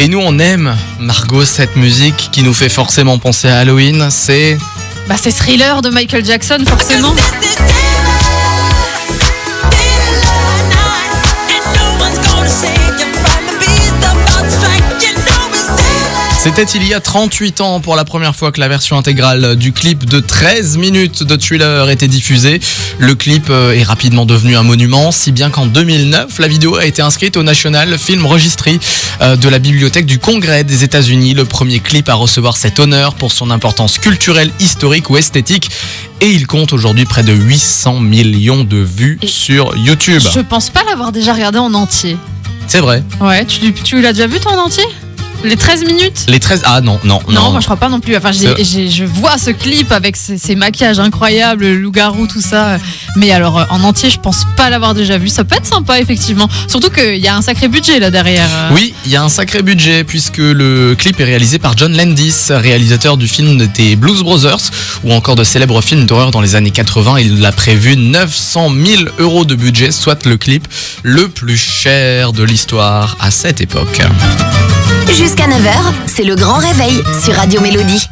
Et nous, on aime, Margot, cette musique qui nous fait forcément penser à Halloween. C'est. Bah, c'est Thriller de Michael Jackson, forcément. C'était il y a 38 ans pour la première fois que la version intégrale du clip de 13 minutes de Thriller était diffusée. Le clip euh, est rapidement devenu un monument, si bien qu'en 2009, la vidéo a été inscrite au National Film Registry euh, de la Bibliothèque du Congrès des États-Unis, le premier clip à recevoir cet honneur pour son importance culturelle, historique ou esthétique. Et il compte aujourd'hui près de 800 millions de vues Et sur YouTube. Je pense pas l'avoir déjà regardé en entier. C'est vrai. Ouais, tu, tu l'as déjà vu toi en entier? Les 13 minutes Les 13... Ah non, non, non, non. moi je crois pas non plus. Enfin, j'ai- j'ai- je vois ce clip avec ces, ces maquillages incroyables, le loup-garou, tout ça. Mais alors, euh, en entier, je pense pas l'avoir déjà vu. Ça peut être sympa, effectivement. Surtout qu'il y a un sacré budget là derrière. euh. Oui, il y a un sacré budget puisque le clip est réalisé par John Landis, réalisateur du film des Blues Brothers ou encore de célèbres films d'horreur dans les années 80. Il a prévu 900 000 euros de budget, soit le clip le plus cher de l'histoire à cette époque. Jusqu'à 9h, c'est le grand réveil sur Radio Mélodie.